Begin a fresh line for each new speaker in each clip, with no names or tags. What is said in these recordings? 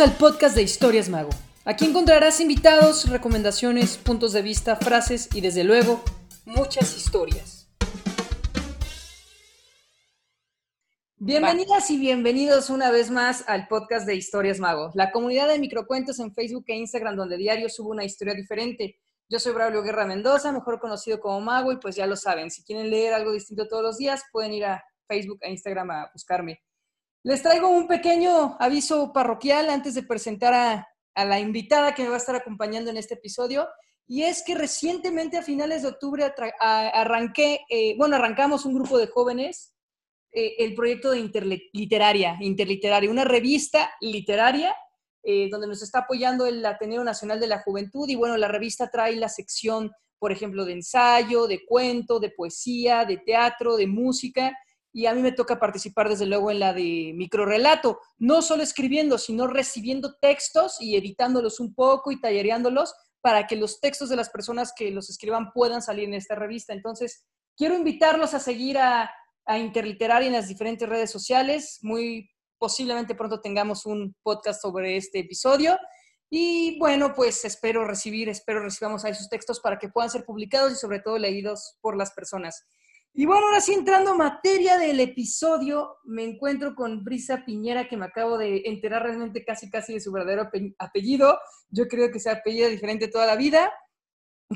Al podcast de Historias Mago. Aquí encontrarás invitados, recomendaciones, puntos de vista, frases y desde luego muchas historias. Bienvenidas y bienvenidos una vez más al podcast de Historias Mago, la comunidad de microcuentos en Facebook e Instagram donde diario subo una historia diferente. Yo soy Braulio Guerra Mendoza, mejor conocido como Mago, y pues ya lo saben, si quieren leer algo distinto todos los días, pueden ir a Facebook e Instagram a buscarme. Les traigo un pequeño aviso parroquial antes de presentar a, la invitada que me va a estar acompañando en este episodio. Y es que recientemente a finales de octubre arranqué, eh, bueno, arrancamos un grupo de jóvenes eh, el proyecto de Interliteraria, Interliteraria, una revista literaria eh, donde nos está apoyando el Ateneo Nacional de la Juventud. Y bueno, la revista trae la sección, por ejemplo, de ensayo, de cuento, de poesía, de teatro, de música y a mí me toca participar desde luego en la de microrelato, no solo escribiendo, sino recibiendo textos y editándolos un poco y tallereándolos para que los textos de las personas que los escriban puedan salir en esta revista. Entonces, quiero invitarlos a seguir a, a Interliteraria en las diferentes redes sociales. Muy posiblemente pronto tengamos un podcast sobre este episodio. Y bueno, pues espero recibir, espero recibamos ahí sus textos para que puedan ser publicados y sobre todo leídos por las personas. Y bueno, ahora sí entrando a materia del episodio, me encuentro con Brisa Piñera, que me acabo de enterar realmente casi casi de su verdadero apellido. Yo creo que se apellido diferente toda la vida.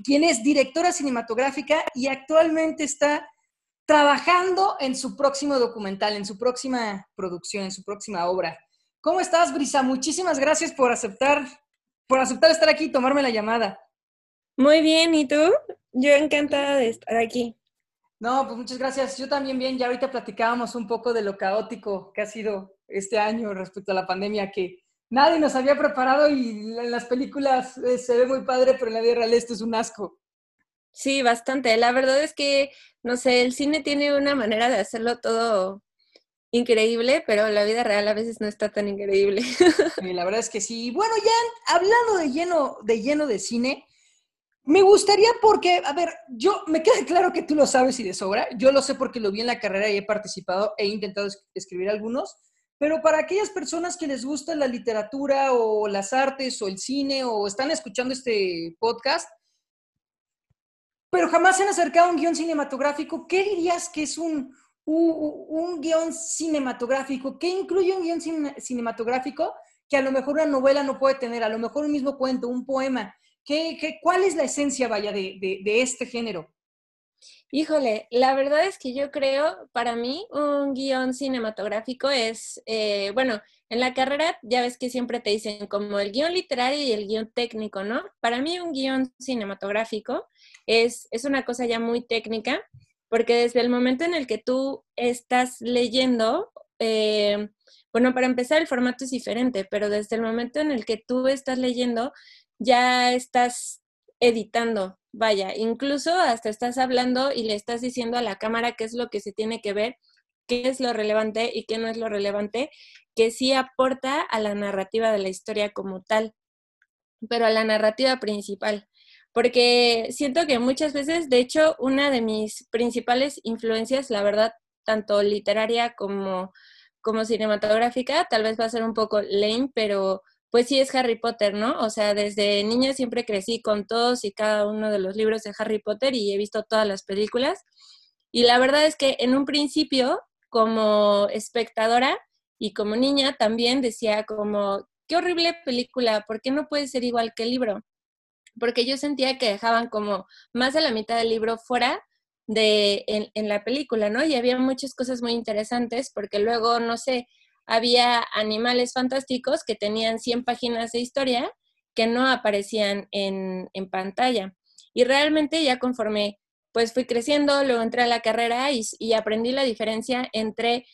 Quien es directora cinematográfica y actualmente está trabajando en su próximo documental, en su próxima producción, en su próxima obra. ¿Cómo estás, Brisa? Muchísimas gracias por aceptar, por aceptar estar aquí y tomarme la llamada.
Muy bien, ¿y tú? Yo encantada de estar aquí.
No, pues muchas gracias. Yo también bien, ya ahorita platicábamos un poco de lo caótico que ha sido este año respecto a la pandemia, que nadie nos había preparado y en las películas eh, se ve muy padre, pero en la vida real esto es un asco.
Sí, bastante. La verdad es que, no sé, el cine tiene una manera de hacerlo todo increíble, pero la vida real a veces no está tan increíble.
Sí, la verdad es que sí. Bueno, ya hablando de lleno, de lleno de cine, me gustaría porque, a ver, yo me queda claro que tú lo sabes y de sobra. Yo lo sé porque lo vi en la carrera y he participado, he intentado escribir algunos. Pero para aquellas personas que les gusta la literatura o las artes o el cine o están escuchando este podcast, pero jamás se han acercado a un guion cinematográfico, ¿qué dirías que es un, un, guion cinematográfico? ¿Qué incluye un guion cinematográfico que a lo mejor una novela no puede tener? A lo mejor un mismo cuento, un poema. ¿Qué, cuál es la esencia, vaya, de, este género?
Híjole, la verdad es que yo creo, para mí, un guion cinematográfico es, eh, bueno, en la carrera ya ves que siempre te dicen como el guion literario y el guion técnico, ¿no? Para mí un guion cinematográfico es, es una cosa ya muy técnica, porque desde el momento en el que tú estás leyendo, eh, bueno, para empezar el formato es diferente, pero desde el momento en el que tú estás leyendo, ya estás editando, vaya, incluso hasta estás hablando y le estás diciendo a la cámara qué es lo que se tiene que ver, qué es lo relevante y qué no es lo relevante, que sí aporta a la narrativa de la historia como tal, pero a la narrativa principal. Porque siento que muchas veces, de hecho, una de mis principales influencias, la verdad, tanto literaria como, como cinematográfica, tal vez va a ser un poco lame, pero pues sí es Harry Potter, ¿no? O sea, desde niña siempre crecí con todos y cada uno de los libros de Harry Potter y he visto todas las películas. Y la verdad es que en un principio, como espectadora y como niña, también decía como, qué horrible película, ¿por qué no puede ser igual que el libro? Porque yo sentía que dejaban como más de la mitad del libro fuera de en, en la película, ¿no? Y había muchas cosas muy interesantes porque luego, no sé, había animales fantásticos que tenían 100 páginas de historia que no aparecían en, pantalla. Y realmente ya conforme pues fui creciendo, luego entré a la carrera y, y, aprendí la diferencia entre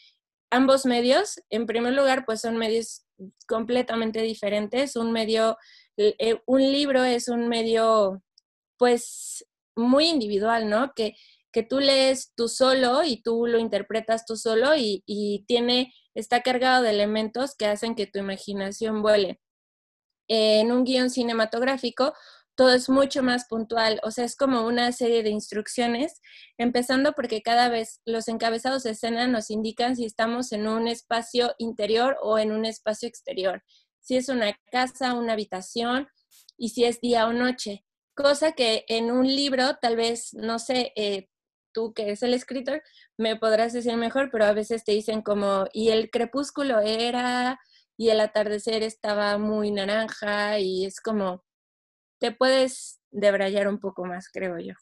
ambos medios. En primer lugar, pues son medios completamente diferentes. Un medio, eh, un libro es un medio pues muy individual, ¿no? Que, que tú lees tú solo y tú lo interpretas tú solo y, y tiene está cargado de elementos que hacen que tu imaginación vuele. En un guion cinematográfico, todo es mucho más puntual, o sea, es como una serie de instrucciones, empezando porque cada vez los encabezados de escena nos indican si estamos en un espacio interior o en un espacio exterior. si es una casa, una habitación y si es día o noche. Cosa que en un libro, tal vez, no sé, eh, tú que eres el escritor, me podrás decir mejor, pero a veces te dicen como, y el crepúsculo era, y el atardecer estaba muy naranja, y es como, te puedes debrayar un poco más, creo yo.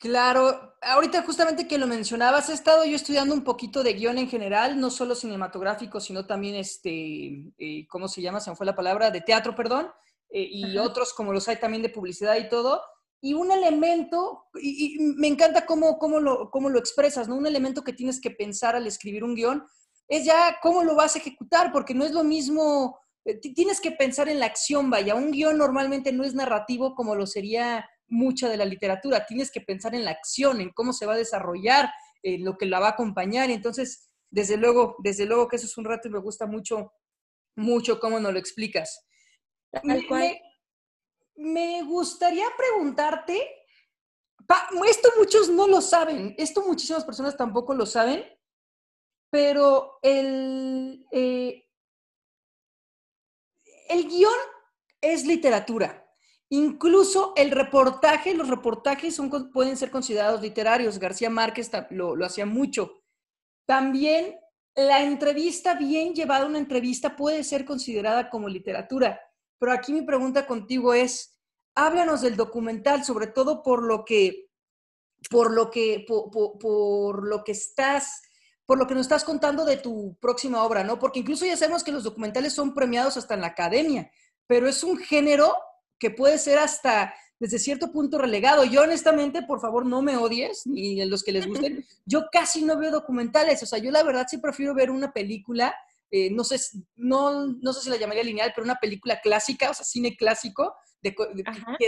Claro, ahorita justamente que lo mencionabas, he estado yo estudiando un poquito de guion en general, no solo cinematográfico, sino también, este, eh, ¿cómo se llama? Se me fue la palabra, de teatro, perdón, eh, y otros como los hay también de publicidad y todo. Y un elemento, y, me encanta cómo, cómo, lo, cómo lo expresas, ¿no? Un elemento que tienes que pensar al escribir un guion es ya cómo lo vas a ejecutar, porque no es lo mismo, eh, tienes que pensar en la acción, vaya, un guion normalmente no es narrativo como lo sería mucha de la literatura. Tienes que pensar en la acción, en cómo se va a desarrollar, en lo que la va a acompañar. Entonces, desde luego, desde luego que eso es un rato y me gusta mucho, mucho cómo nos lo explicas. Me, me, gustaría preguntarte, esto muchos no lo saben, esto muchísimas personas tampoco lo saben, pero el, eh, el guion es literatura. Incluso el reportaje, los reportajes son, pueden ser considerados literarios. García Márquez lo, lo hacía mucho. También la entrevista, bien llevada una entrevista, puede ser considerada como literatura. Pero aquí mi pregunta contigo es, háblanos del documental, sobre todo por lo que, por lo que, por, lo que estás, por lo que nos estás contando de tu próxima obra, ¿no? Porque incluso ya sabemos que los documentales son premiados hasta en la academia, pero es un género que puede ser hasta desde cierto punto relegado. Yo honestamente, por favor, no me odies, ni los que les gusten, yo casi no veo documentales, o sea, yo la verdad sí prefiero ver una película, eh, no, sé, no, no sé si la llamaría lineal, pero una película clásica, o sea, cine clásico de,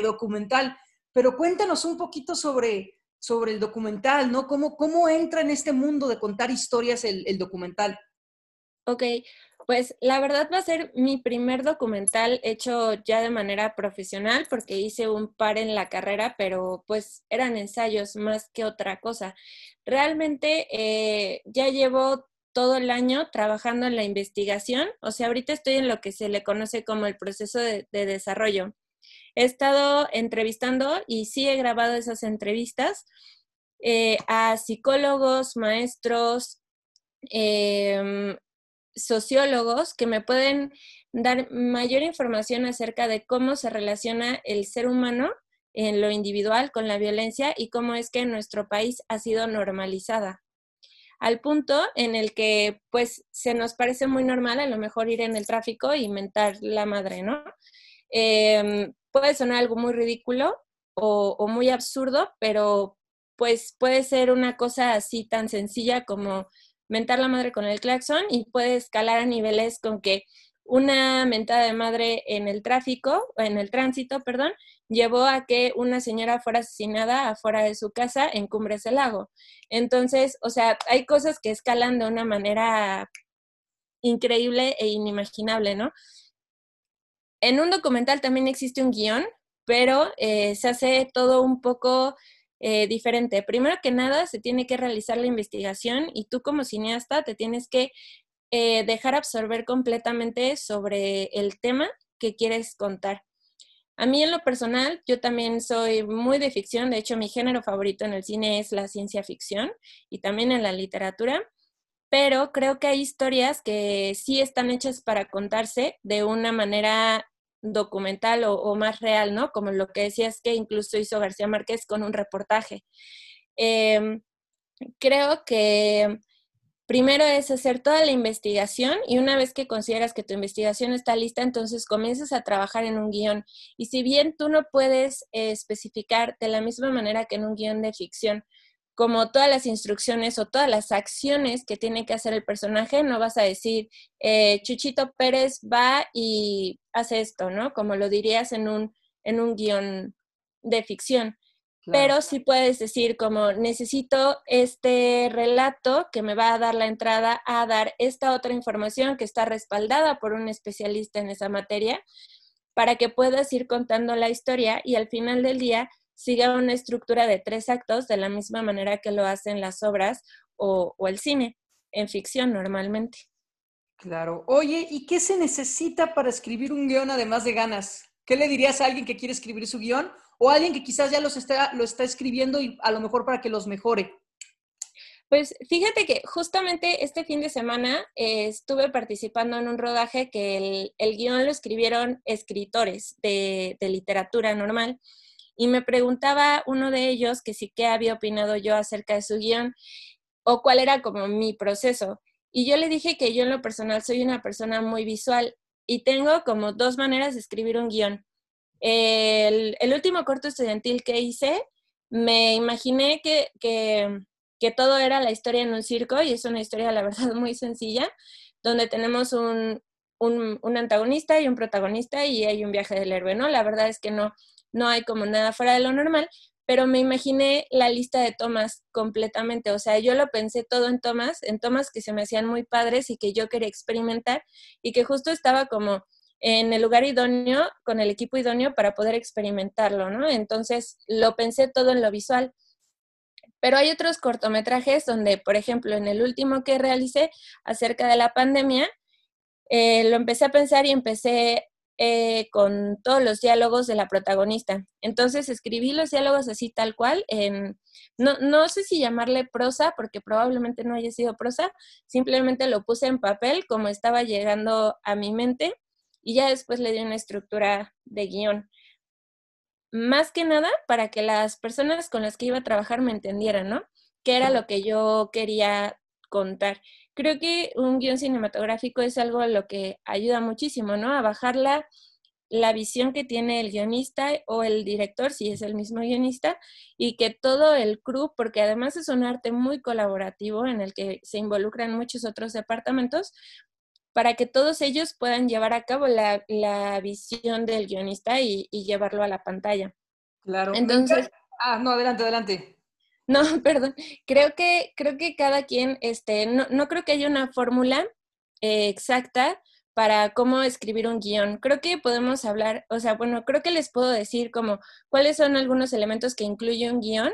documental. Pero cuéntanos un poquito sobre, sobre el documental, ¿no? ¿Cómo, ¿Cómo entra en este mundo de contar historias el, el documental?
Ok, pues la verdad va a ser mi primer documental hecho ya de manera profesional porque hice un par en la carrera, pero pues eran ensayos más que otra cosa. Realmente eh, ya llevo todo el año trabajando en la investigación, o sea, ahorita estoy en lo que se le conoce como el proceso de, desarrollo. He estado entrevistando y sí he grabado esas entrevistas eh, a psicólogos, maestros, eh, sociólogos que me pueden dar mayor información acerca de cómo se relaciona el ser humano en lo individual con la violencia y cómo es que en nuestro país ha sido normalizada. Al punto en el que pues se nos parece muy normal a lo mejor ir en el tráfico y mentar la madre, ¿no? Em, puede sonar algo muy ridículo o, o muy absurdo, pero pues puede ser una cosa así tan sencilla como mentar la madre con el claxon y puede escalar a niveles con que una mentada de madre en el tráfico, en el tránsito, perdón, llevó a que una señora fuera asesinada afuera de su casa en Cumbres del Lago. Entonces, o sea, hay cosas que escalan de una manera increíble e inimaginable, ¿no? En un documental también existe un guion, pero eh, se hace todo un poco eh, diferente. Primero que nada, se tiene que realizar la investigación y tú como cineasta te tienes que eh, dejar absorber completamente sobre el tema que quieres contar. A mí en lo personal, yo también soy muy de ficción, de hecho mi género favorito en el cine es la ciencia ficción y también en la literatura, pero creo que hay historias que sí están hechas para contarse de una manera documental o, más real, ¿no? Como lo que decías que incluso hizo García Márquez con un reportaje. Em, creo que primero es hacer toda la investigación y una vez que consideras que tu investigación está lista, entonces comienzas a trabajar en un guion. Y si bien tú no puedes especificar de la misma manera que en un guion de ficción, como todas las instrucciones o todas las acciones que tiene que hacer el personaje, no vas a decir, eh, Chuchito Pérez va y hace esto, ¿no? Como lo dirías en un, en un guion de ficción. Pero sí puedes decir como necesito este relato que me va a dar la entrada a dar esta otra información que está respaldada por un especialista en esa materia para que puedas ir contando la historia y al final del día siga una estructura de tres actos de la misma manera que lo hacen las obras o, el cine, en ficción normalmente.
Claro. Oye, ¿y qué se necesita para escribir un guion además de ganas? ¿Qué le dirías a alguien que quiere escribir su guion o alguien que quizás ya los está, lo está escribiendo y a lo mejor para que los mejore?
Pues fíjate que justamente este fin de semana eh, estuve participando en un rodaje que el, el guion lo escribieron escritores de, de, literatura normal y me preguntaba uno de ellos que sí que había opinado yo acerca de su guion o cuál era como mi proceso. Y yo le dije que yo en lo personal soy una persona muy visual y tengo como dos maneras de escribir un guion. El, último corto estudiantil que hice, me imaginé que, que todo era la historia en un circo y es una historia, la verdad, muy sencilla, donde tenemos un, un, antagonista y un protagonista y hay un viaje del héroe, ¿no? La verdad es que no, no hay como nada fuera de lo normal, pero me imaginé la lista de tomas completamente, o sea, yo lo pensé todo en tomas, en tomas que se me hacían muy padres y que yo quería experimentar y que justo estaba como en el lugar idóneo, con el equipo idóneo para poder experimentarlo, ¿no? Entonces lo pensé todo en lo visual. Pero hay otros cortometrajes donde, por ejemplo, en el último que realicé acerca de la pandemia, eh, lo empecé a pensar y empecé eh, con todos los diálogos de la protagonista. Entonces escribí los diálogos así tal cual, en, no, no sé si llamarle prosa, porque probablemente no haya sido prosa, simplemente lo puse en papel como estaba llegando a mi mente y ya después le di una estructura de guion más que nada para que las personas con las que iba a trabajar me entendieran, ¿no? ¿Qué era lo que yo quería contar? Creo que un guion cinematográfico es algo a lo que ayuda muchísimo, ¿no? A bajar la, la visión que tiene el guionista o el director, si es el mismo guionista, y que todo el crew, porque además es un arte muy colaborativo en el que se involucran muchos otros departamentos, para que todos ellos puedan llevar a cabo la, visión del guionista y, llevarlo a la pantalla.
Claro. Entonces. Ah, no, adelante, adelante.
No, perdón. Creo que, creo que cada quien, este, no, no creo que haya una fórmula eh, exacta para cómo escribir un guion. Creo que podemos hablar, o sea, bueno, creo que les puedo decir como cuáles son algunos elementos que incluye un guion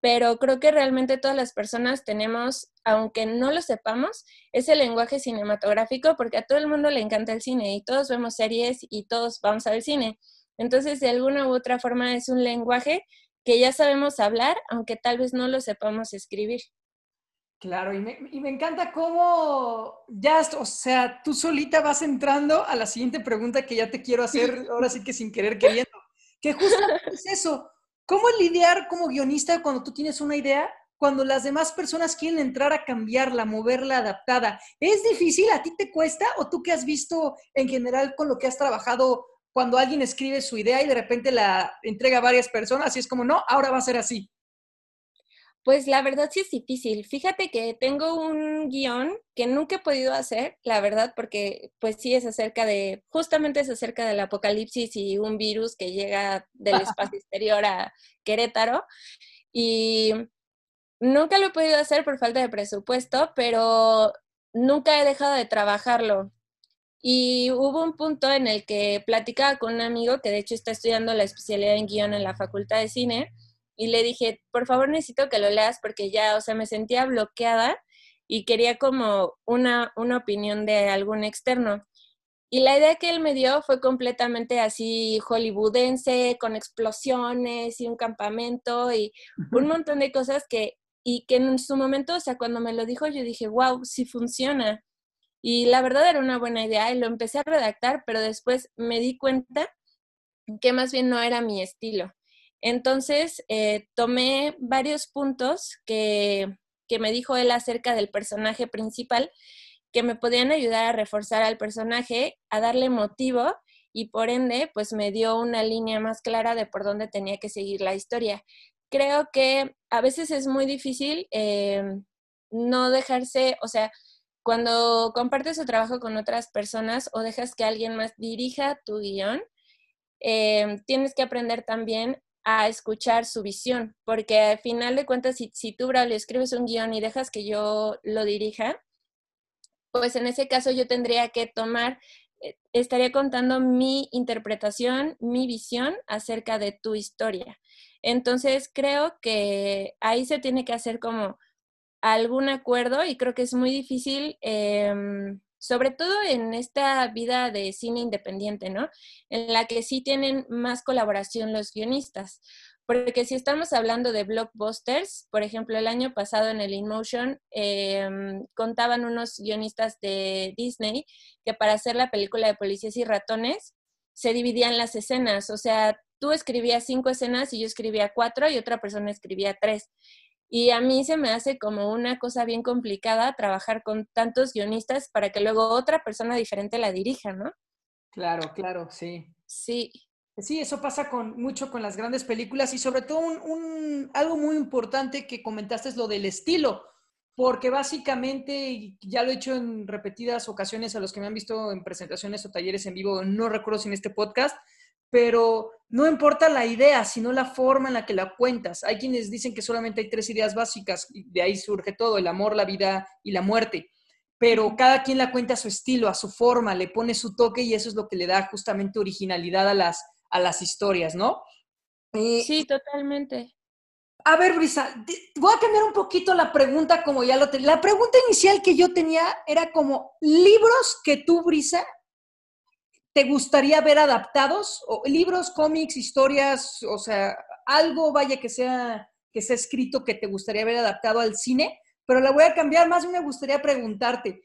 pero creo que realmente todas las personas tenemos, aunque no lo sepamos, ese lenguaje cinematográfico porque a todo el mundo le encanta el cine y todos vemos series y todos vamos al cine. Entonces, de alguna u otra forma es un lenguaje que ya sabemos hablar, aunque tal vez no lo sepamos escribir.
Claro, y me, y me encanta cómo ya, o sea, tú solita vas entrando a la siguiente pregunta que ya te quiero hacer, ahora sí que sin querer queriendo, que justo es eso, ¿Cómo lidiar como guionista cuando tú tienes una idea, cuando las demás personas quieren entrar a cambiarla, moverla, adaptada? ¿Es difícil? ¿A ti te cuesta? ¿O tú qué has visto en general con lo que has trabajado cuando alguien escribe su idea y de repente la entrega a varias personas y es como, no, ahora va a ser así?
Pues la verdad sí es difícil. Fíjate que tengo un guion que nunca he podido hacer, la verdad, porque pues sí es acerca de, justamente es acerca del apocalipsis y un virus que llega del espacio exterior a Querétaro. Y nunca lo he podido hacer por falta de presupuesto, pero nunca he dejado de trabajarlo. Y hubo un punto en el que platicaba con un amigo que de hecho está estudiando la especialidad en guion en la Facultad de Cine y le dije, por favor necesito que lo leas porque ya, o sea, me sentía bloqueada y quería como una, una opinión de algún externo. Y la idea que él me dio fue completamente así hollywoodense, con explosiones y un campamento y un montón de cosas que, y que en su momento, o sea, cuando me lo dijo, yo dije, wow, sí funciona. Y la verdad era una buena idea y lo empecé a redactar, pero después me di cuenta que más bien no era mi estilo. Entonces, eh, tomé varios puntos que, que me dijo él acerca del personaje principal que me podían ayudar a reforzar al personaje, a darle motivo y por ende, pues me dio una línea más clara de por dónde tenía que seguir la historia. Creo que a veces es muy difícil eh, no dejarse, o sea, cuando compartes tu trabajo con otras personas o dejas que alguien más dirija tu guion, eh, tienes que aprender también a escuchar su visión, porque al final de cuentas, si, si tú, Braulio, escribes un guion y dejas que yo lo dirija, pues en ese caso yo tendría que tomar, eh, estaría contando mi interpretación, mi visión acerca de tu historia. Entonces creo que ahí se tiene que hacer como algún acuerdo y creo que es muy difícil em, sobre todo en esta vida de cine independiente, ¿no? En la que sí tienen más colaboración los guionistas. Porque si estamos hablando de blockbusters, por ejemplo, el año pasado en el InMotion em, contaban unos guionistas de Disney que para hacer la película de Policías y Ratones se dividían las escenas. O sea, tú escribías cinco escenas y yo escribía cuatro y otra persona escribía tres. Y a mí se me hace como una cosa bien complicada trabajar con tantos guionistas para que luego otra persona diferente la dirija, ¿no?
Claro, claro, sí.
Sí.
Sí, eso pasa con, mucho con las grandes películas y sobre todo un, algo muy importante que comentaste es lo del estilo, porque básicamente, ya lo he hecho en repetidas ocasiones a los que me han visto en presentaciones o talleres en vivo, no recuerdo si en este podcast, pero no importa la idea, sino la forma en la que la cuentas. Hay quienes dicen que solamente hay tres ideas básicas y de ahí surge todo, el amor, la vida y la muerte pero cada quien la cuenta a su estilo, a su forma, le pone su toque y eso es lo que le da justamente originalidad a las, a las historias, ¿no?
Eh, sí, totalmente.
A ver, Brisa, voy a cambiar un poquito la pregunta como ya lo tenía. La pregunta inicial que yo tenía era como libros que tú, Brisa, te gustaría ver adaptados, libros, cómics, historias, o sea, algo vaya que sea que sea escrito que te gustaría ver adaptado al cine, pero la voy a cambiar, más me gustaría preguntarte,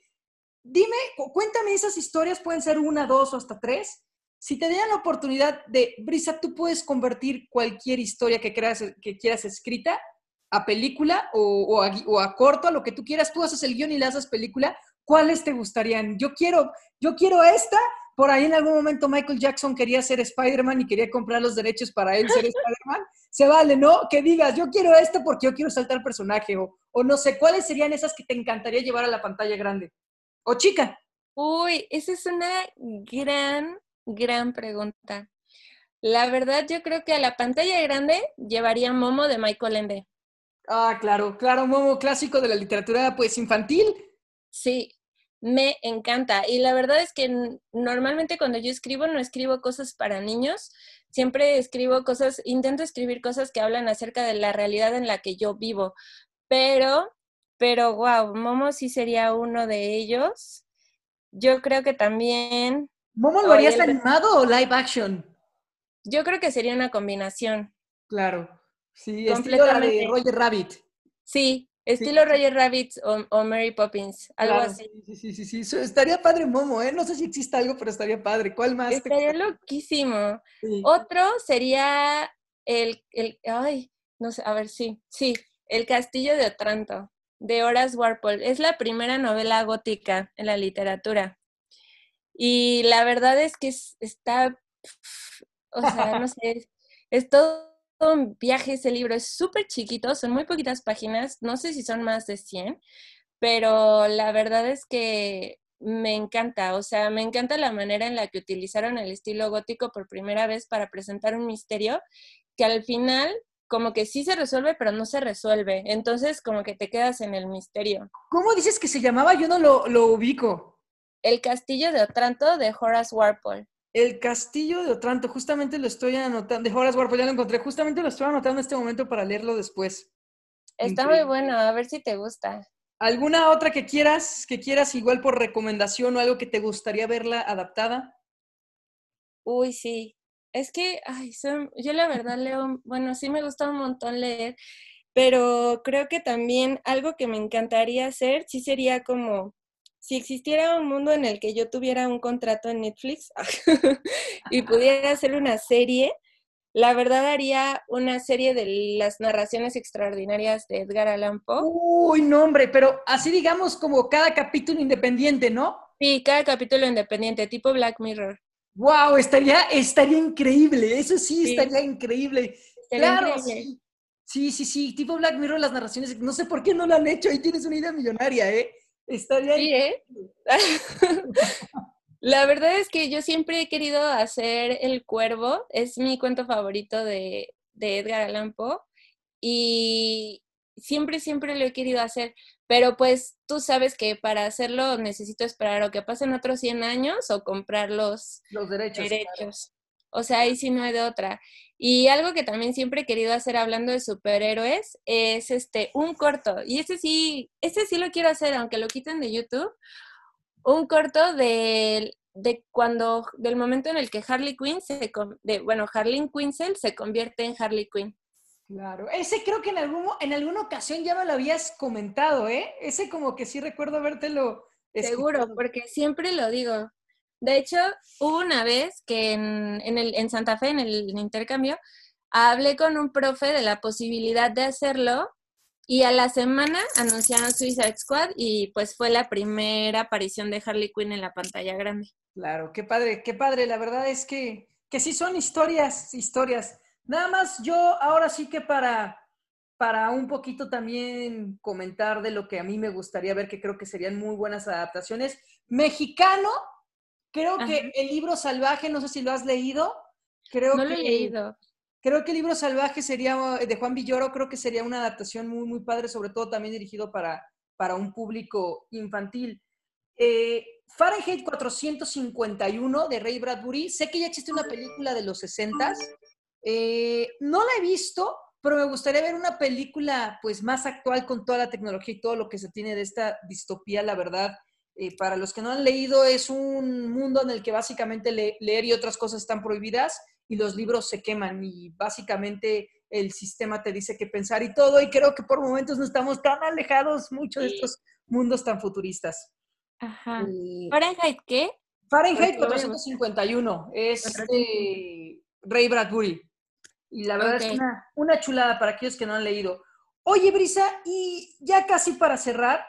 dime, cuéntame esas historias, pueden ser una, dos o hasta tres, si te dieran la oportunidad de, Brisa, tú puedes convertir cualquier historia que, quieras escrita a película o, a, corto, a lo que tú quieras, tú haces el guion y le haces película, ¿cuáles te gustarían? Yo quiero, yo quiero esta, por ahí en algún momento Michael Jackson quería ser Spider-Man y quería comprar los derechos para él ser Spider-Man, se vale, ¿no? Que digas, yo quiero esto porque yo quiero saltar personaje, o, o no sé, ¿cuáles serían esas que te encantaría llevar a la pantalla grande? O chica.
Uy, esa es una gran Gran pregunta. La verdad, yo creo que a la pantalla grande llevaría Momo de Michael Ende.
Ah, claro, claro, Momo, clásico de la literatura pues infantil.
Sí, me encanta. Y la verdad es que normalmente cuando yo escribo no escribo cosas para niños, siempre escribo cosas, intento escribir cosas que hablan acerca de la realidad en la que yo vivo. Pero, pero, wow, Momo sí sería uno de ellos. Yo creo que también
¿Momo lo harías animado o live action?
Yo creo que sería una combinación.
Claro. Sí, estilo la de Roger Rabbit.
Sí, estilo Roger Rabbit o, Mary Poppins, algo así.
Sí, sí, sí, sí, estaría padre Momo, ¿eh? No sé si existe algo, pero estaría padre. ¿Cuál más?
Estaría loquísimo. Otro sería el, el, ay, no sé, a ver, sí, sí, El Castillo de Otranto, de Horace Warpole. Es la primera novela gótica en la literatura. Y la verdad es que está, o sea, no sé, es todo un viaje ese libro, es súper chiquito, son muy poquitas páginas, no sé si son más de 100, pero la verdad es que me encanta, o sea, me encanta la manera en la que utilizaron el estilo gótico por primera vez para presentar un misterio que al final como que sí se resuelve, pero no se resuelve. Entonces, como que te quedas en el misterio.
¿Cómo dices que se llamaba? Yo no lo, lo ubico.
El castillo de Otranto de Horace Warpole.
El castillo de Otranto, justamente lo estoy anotando, de Horace Warpole, ya lo encontré, justamente lo estoy anotando en este momento para leerlo después.
Está muy bueno, a ver si te gusta.
¿Alguna otra que quieras, que quieras igual por recomendación o algo que te gustaría verla adaptada?
Uy, sí. Es que, ay, yo la verdad leo, bueno, sí me gusta un montón leer, pero creo que también algo que me encantaría hacer, sí sería como si existiera un mundo en el que yo tuviera un contrato en Netflix y pudiera hacer una serie, la verdad haría una serie de las narraciones extraordinarias de Edgar Allan Poe.
Uy, no, hombre, pero así digamos como cada capítulo independiente, ¿no?
Sí, cada capítulo independiente, tipo Black Mirror.
Wow, estaría, estaría increíble, eso sí, estaría increíble. claro, Sí. sí, sí, sí, tipo Black Mirror, las narraciones, no sé por qué no lo han hecho, ahí tienes una idea millonaria, ¿eh? Estaría
sí, ¿eh? La verdad es que yo siempre he querido hacer El Cuervo, es mi cuento favorito de, de Edgar Allan Poe y siempre, siempre lo he querido hacer, pero pues tú sabes que para hacerlo necesito esperar o que pasen otros 100 años o comprar los,
los derechos.
derechos. O sea, ahí sí no hay de otra. Y algo que también siempre he querido hacer hablando de superhéroes es este un corto. Y ese sí, ese sí lo quiero hacer, aunque lo quiten de YouTube. un corto de, de cuando, del momento en el que Harley Quinn se, de, bueno, Harleen Quinzel se convierte en Harley Quinn.
Claro, ese creo que en, algún, en alguna ocasión ya me lo habías comentado, ¿eh? Ese como que sí recuerdo habértelo.
Seguro, porque siempre lo digo. De hecho, una vez que en, en Santa Fe, en el intercambio, hablé con un profe de la posibilidad de hacerlo y a la semana anunciaron Suicide Squad y pues fue la primera aparición de Harley Quinn en la pantalla grande.
Claro, qué padre, qué padre. La verdad es que, que sí son historias, historias. Nada más yo ahora sí que para, para un poquito también comentar de lo que a mí me gustaría ver, que creo que serían muy buenas adaptaciones. Mexicano, creo que el libro salvaje, no sé si lo has leído. Creo
no
lo
he leído.
Creo que el libro salvaje sería, de Juan Villoro, creo que sería una adaptación muy, muy padre, sobre todo también dirigido para, para un público infantil. Eh, Fahrenheit 451 de Ray Bradbury, sé que ya existe una película de los 60 eh, no la he visto, pero me gustaría ver una película pues más actual con toda la tecnología y todo lo que se tiene de esta distopía, la verdad. Eh, para los que no han leído, es un mundo en el que básicamente leer y otras cosas están prohibidas y los libros se queman y básicamente el sistema te dice qué pensar y todo y creo que por momentos no estamos tan alejados mucho de estos mundos tan futuristas.
Ajá. ¿Fahrenheit qué?
Fahrenheit 451 es de Ray Bradbury y la verdad es una, una chulada para aquellos que no han leído. Oye, Brisa, y ya casi para cerrar,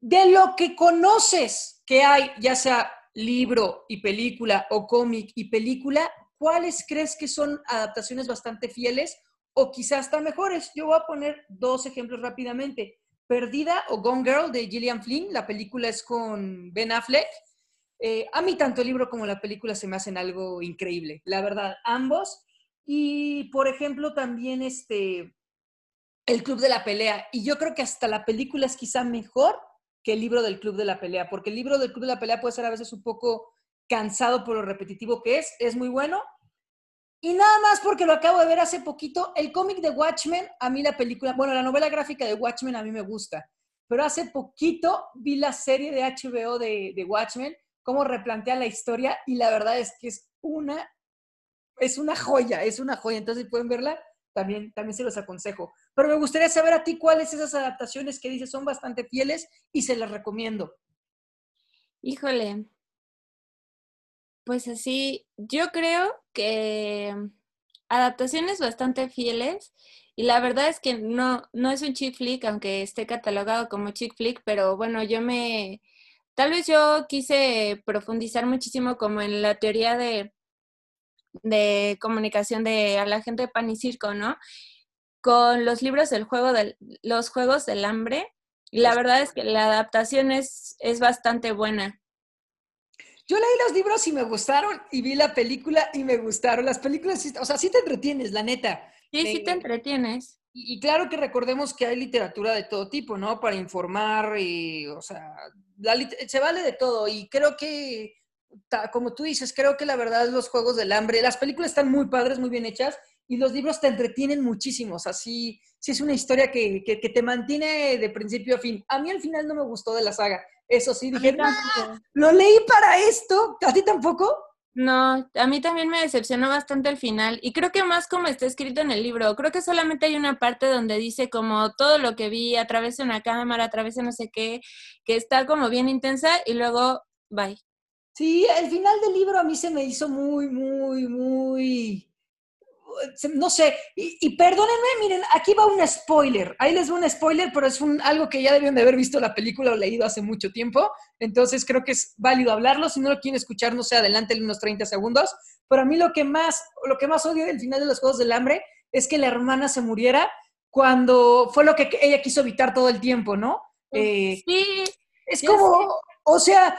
de lo que conoces que hay, ya sea libro y película o cómic y película, ¿cuáles crees que son adaptaciones bastante fieles o quizás hasta mejores? Yo voy a poner dos ejemplos rápidamente. Perdida o Gone Girl de Gillian Flynn, la película es con Ben Affleck. Eh, a mí tanto el libro como la película se me hacen algo increíble, la verdad, ambos. Y por ejemplo también este, el Club de la Pelea. Y yo creo que hasta la película es quizá mejor que el libro del Club de la Pelea, porque el libro del Club de la Pelea puede ser a veces un poco cansado por lo repetitivo que es, es muy bueno. Y nada más porque lo acabo de ver hace poquito, el cómic de Watchmen, a mí la película, bueno, la novela gráfica de Watchmen a mí me gusta, pero hace poquito vi la serie de HBO de, de Watchmen, cómo replantea la historia y la verdad es que es una, es una joya, es una joya, entonces pueden verla, también, también se los aconsejo. Pero me gustaría saber a ti cuáles esas adaptaciones que dices son bastante fieles y se las recomiendo.
Híjole, pues así, yo creo que adaptaciones bastante fieles y la verdad es que no, no es un chick flick, aunque esté catalogado como chick flick, pero bueno, yo me, tal vez yo quise profundizar muchísimo como en la teoría de, de comunicación de a la gente de pan y circo, ¿no? Con los libros del juego del, los juegos del hambre, y la verdad es que la adaptación es, es bastante buena.
Yo leí los libros y me gustaron y vi la película y me gustaron. Las películas, o sea, sí te entretienes, la neta.
Sí, sí te entretienes.
Y, claro que recordemos que hay literatura de todo tipo, ¿no? Para informar y, o sea, se vale de todo. Y creo que, como tú dices, creo que la verdad los Juegos del Hambre, las películas están muy padres, muy bien hechas y los libros te entretienen muchísimo. O sea, sí, es una historia que, que, que te mantiene de principio a fin. A mí al final no me gustó de la saga eso sí, dije, lo leí para esto. ¿A ti tampoco?
No, a mí también me decepcionó bastante el final y creo que más como está escrito en el libro, creo que solamente hay una parte donde dice como todo lo que vi a través de una cámara, a través de no sé qué, que está como bien intensa y luego bye.
Sí, el final del libro a mí se me hizo muy, muy, muy no sé, y, perdónenme, miren, aquí va un spoiler, ahí les va un spoiler, pero es un, algo que ya debieron de haber visto la película o leído hace mucho tiempo, entonces creo que es válido hablarlo, si no lo quieren escuchar, no sé, adelante unos 30 segundos, pero a mí lo que más, lo que más odio del final de los Juegos del Hambre es que la hermana se muriera cuando fue lo que ella quiso evitar todo el tiempo, ¿no?
Eh, sí.
Es como, o sea,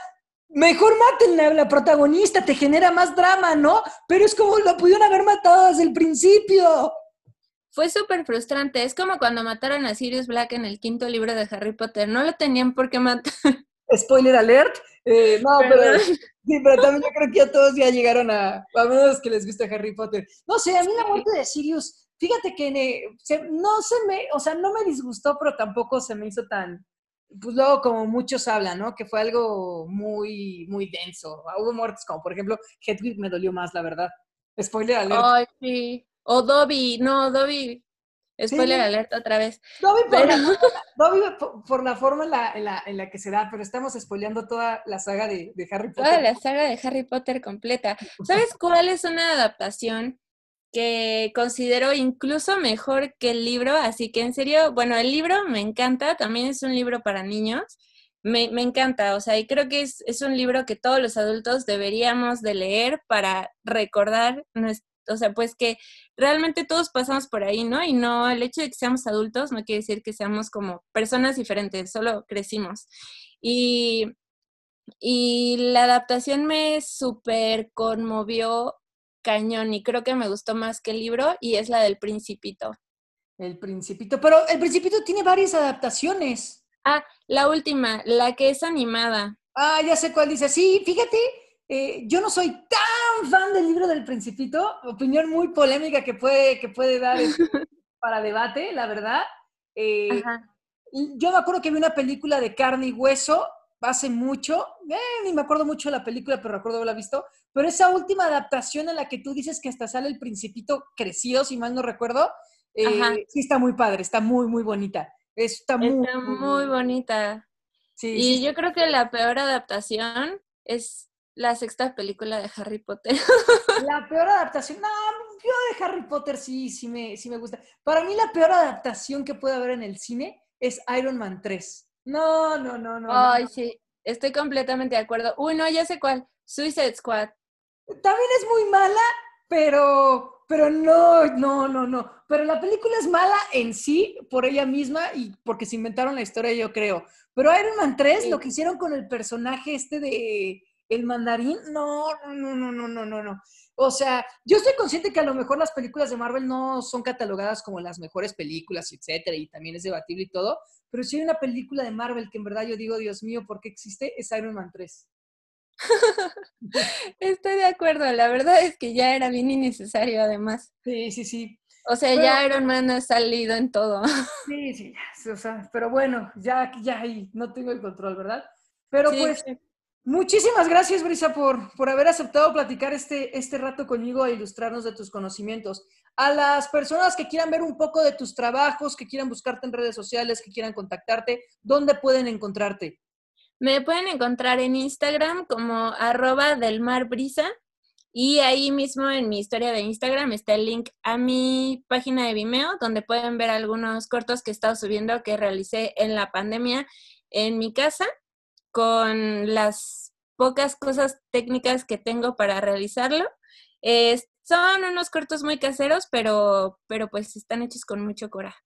Mejor mátenla a la protagonista, te genera más drama, ¿no? Pero es como lo pudieron haber matado desde el principio.
Fue súper frustrante. Es como cuando mataron a Sirius Black en el quinto libro de Harry Potter. No lo tenían por qué matar.
Spoiler alert. Eh, no, pero, sí, pero también yo creo que ya todos ya llegaron a, a menos que les guste Harry Potter. No sé, a mí la muerte de Sirius, fíjate que no se me, o sea, no me disgustó, pero tampoco se me hizo tan, pues luego como muchos hablan, ¿no? Que fue algo muy, muy denso. Hubo muertes como, por ejemplo, Hedwig me dolió más, la verdad. Spoiler alert.
Ay, sí. O Dobby, no, Dobby. Spoiler alerta otra vez.
Dobby, por, la, Dobby por, la, forma en la, en, la, en la, que se da, pero estamos spoileando toda la saga de, de Harry Potter.
Toda la saga de Harry Potter completa. ¿Sabes cuál es una adaptación que considero incluso mejor que el libro? Así que en serio, bueno, el libro me encanta, también es un libro para niños. Me, me, encanta, o sea, y creo que es, es, un libro que todos los adultos deberíamos de leer para recordar o sea, pues que realmente todos pasamos por ahí, ¿no? Y no, el hecho de que seamos adultos no quiere decir que seamos como personas diferentes, solo crecimos. Y, y la adaptación me súper conmovió cañón y creo que me gustó más que el libro y es la del Principito.
El Principito, pero el Principito tiene varias adaptaciones.
Ah, la última, la que es animada.
Ah, ya sé cuál dice. Sí, fíjate, eh, yo no soy tan fan del libro del Principito, opinión muy polémica que puede, que puede dar para debate, la verdad. Eh, yo me acuerdo que vi una película de carne y hueso hace mucho, eh, ni me acuerdo mucho de la película, pero recuerdo haberla visto, pero esa última adaptación en la que tú dices que hasta sale el Principito crecido, si mal no recuerdo, sí está muy padre, está muy, muy bonita. Está muy,
muy, bonita. Sí, y yo creo que la peor adaptación es la sexta película de Harry Potter.
La peor adaptación, no, yo de Harry Potter sí, sí me, sí me gusta. Para mí la peor adaptación que puede haber en el cine es Iron Man 3. No, no, no, no.
Ay, sí, estoy completamente de acuerdo. Uy, no, ya sé cuál. Suicide Squad.
También es muy mala, pero, pero no, no, no, no. Pero la película es mala en sí, por ella misma y porque se inventaron la historia, yo creo. Pero Iron Man 3, lo que hicieron con el personaje este de el mandarín, no, no, no, no, no, no, no. O sea, yo estoy consciente que a lo mejor las películas de Marvel no son catalogadas como las mejores películas, etcétera, y también es debatible y todo, pero si hay una película de Marvel que en verdad yo digo, Dios mío, ¿por qué existe? Es Iron Man 3.
Estoy de acuerdo, la verdad es que ya era bien innecesario además.
Sí, sí, sí.
O sea, ya Iron Man ha salido en todo.
Sí, sí, o sea, pero bueno, ya, ya ahí no tengo el control, ¿verdad? Pero pues... Muchísimas gracias, Brisa, por, por haber aceptado platicar este, este rato conmigo e ilustrarnos de tus conocimientos. A las personas que quieran ver un poco de tus trabajos, que quieran buscarte en redes sociales, que quieran contactarte, ¿dónde pueden encontrarte?
Me pueden encontrar en Instagram como arroba del y ahí mismo en mi historia de Instagram está el link a mi página de Vimeo donde pueden ver algunos cortos que he estado subiendo que realicé en la pandemia en mi casa con las pocas cosas técnicas que tengo para realizarlo. son unos cortos muy caseros, pero, pero pues están hechos con mucho coraje.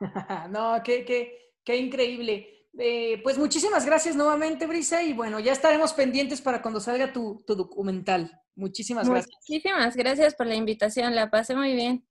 no, qué, qué, qué increíble. Eh, pues muchísimas gracias nuevamente, Brisa, y bueno, ya estaremos pendientes para cuando salga tu, tu documental. Muchísimas gracias.
Muchísimas gracias por la invitación, la pasé muy bien.